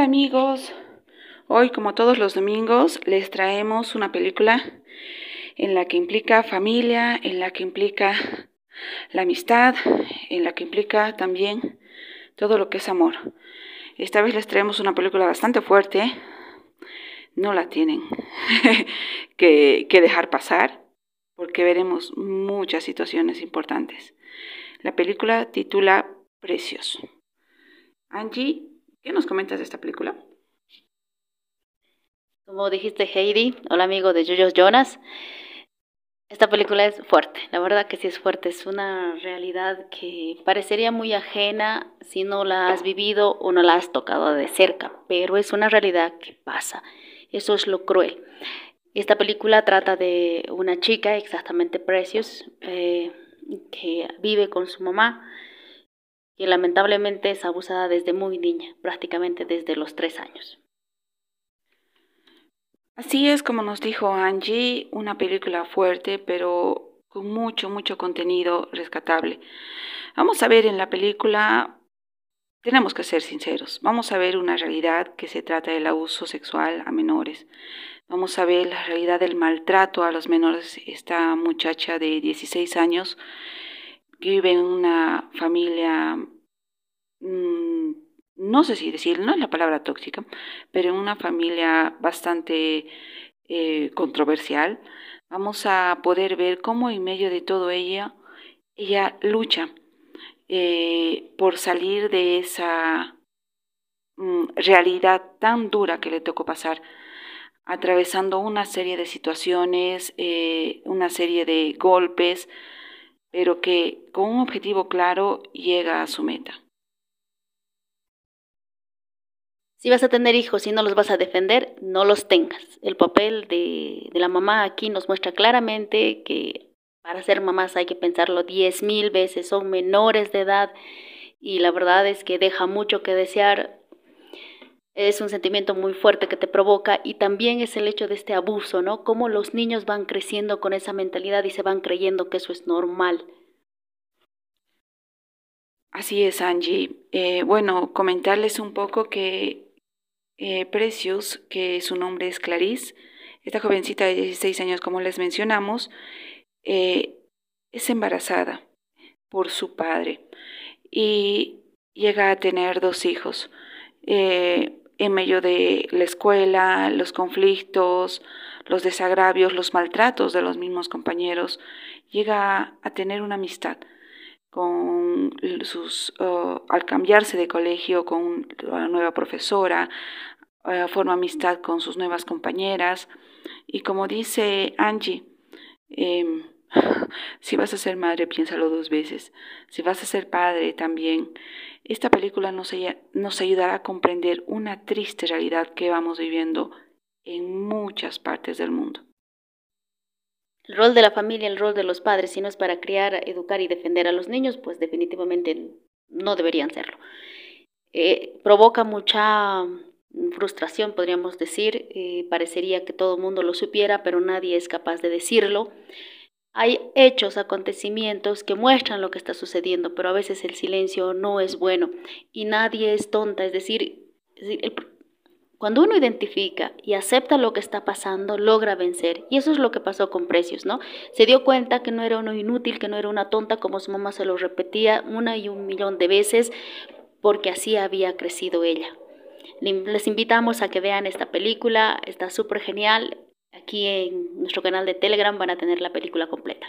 amigos, hoy como todos los domingos les traemos una película en la que implica familia, en la que implica la amistad, en la que implica también todo lo que es amor. Esta vez les traemos una película bastante fuerte, no la tienen que, que dejar pasar porque veremos muchas situaciones importantes. La película titula Precios. Angie, ¿qué nos comentas de esta película? Como dijiste Heidi, hola amigo de Jojo Jonas, esta película es fuerte, la verdad que sí es fuerte, es una realidad que parecería muy ajena. Si no la has vivido o no la has tocado de cerca, pero es una realidad que pasa, eso es lo cruel. Esta película trata de una chica, exactamente Precious, eh, que vive con su mamá, que lamentablemente es abusada desde muy niña, prácticamente desde los tres años. Así es como nos dijo Angie, una película fuerte, pero con mucho, mucho contenido rescatable. Vamos a ver en la película, tenemos que ser sinceros, vamos a ver una realidad que se trata del abuso sexual a menores. Vamos a ver la realidad del maltrato a los menores. Esta muchacha de 16 años que vive en una familia, mm, no sé si decir, no es la palabra tóxica, pero en una familia bastante eh, controversial, vamos a poder ver cómo en medio de todo ella, ella lucha eh, por salir de esa mm, realidad tan dura que le tocó pasar atravesando una serie de situaciones, eh, una serie de golpes, pero que con un objetivo claro llega a su meta. Si vas a tener hijos y no los vas a defender, no los tengas. El papel de, de la mamá aquí nos muestra claramente que para ser mamás hay que pensarlo diez mil veces, son menores de edad y la verdad es que deja mucho que desear. Es un sentimiento muy fuerte que te provoca y también es el hecho de este abuso, ¿no? Cómo los niños van creciendo con esa mentalidad y se van creyendo que eso es normal. Así es, Angie. Eh, bueno, comentarles un poco que eh, Precious, que su nombre es Clarice, esta jovencita de 16 años, como les mencionamos, eh, es embarazada por su padre y llega a tener dos hijos. Eh, en medio de la escuela, los conflictos, los desagravios, los maltratos de los mismos compañeros, llega a tener una amistad con sus, uh, al cambiarse de colegio con la nueva profesora, uh, forma amistad con sus nuevas compañeras. Y como dice Angie, eh, si vas a ser madre, piénsalo dos veces. Si vas a ser padre también. Esta película nos, nos ayudará a comprender una triste realidad que vamos viviendo en muchas partes del mundo. El rol de la familia, el rol de los padres, si no es para criar, educar y defender a los niños, pues definitivamente no deberían serlo. Eh, provoca mucha frustración, podríamos decir. Eh, parecería que todo el mundo lo supiera, pero nadie es capaz de decirlo. Hay hechos, acontecimientos que muestran lo que está sucediendo, pero a veces el silencio no es bueno y nadie es tonta. Es decir, cuando uno identifica y acepta lo que está pasando, logra vencer. Y eso es lo que pasó con Precios, ¿no? Se dio cuenta que no era uno inútil, que no era una tonta, como su mamá se lo repetía una y un millón de veces, porque así había crecido ella. Les invitamos a que vean esta película, está súper genial. Aquí en nuestro canal de Telegram van a tener la película completa.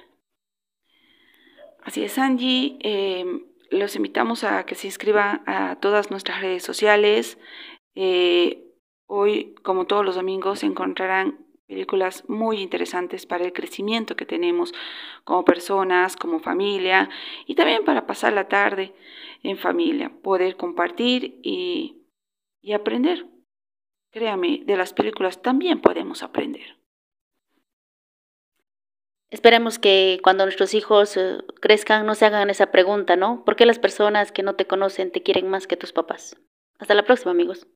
Así es, Angie. Eh, los invitamos a que se inscriban a todas nuestras redes sociales. Eh, hoy, como todos los domingos, encontrarán películas muy interesantes para el crecimiento que tenemos como personas, como familia y también para pasar la tarde en familia, poder compartir y, y aprender. Créame, de las películas también podemos aprender. Esperemos que cuando nuestros hijos eh, crezcan no se hagan esa pregunta, ¿no? ¿Por qué las personas que no te conocen te quieren más que tus papás? Hasta la próxima, amigos.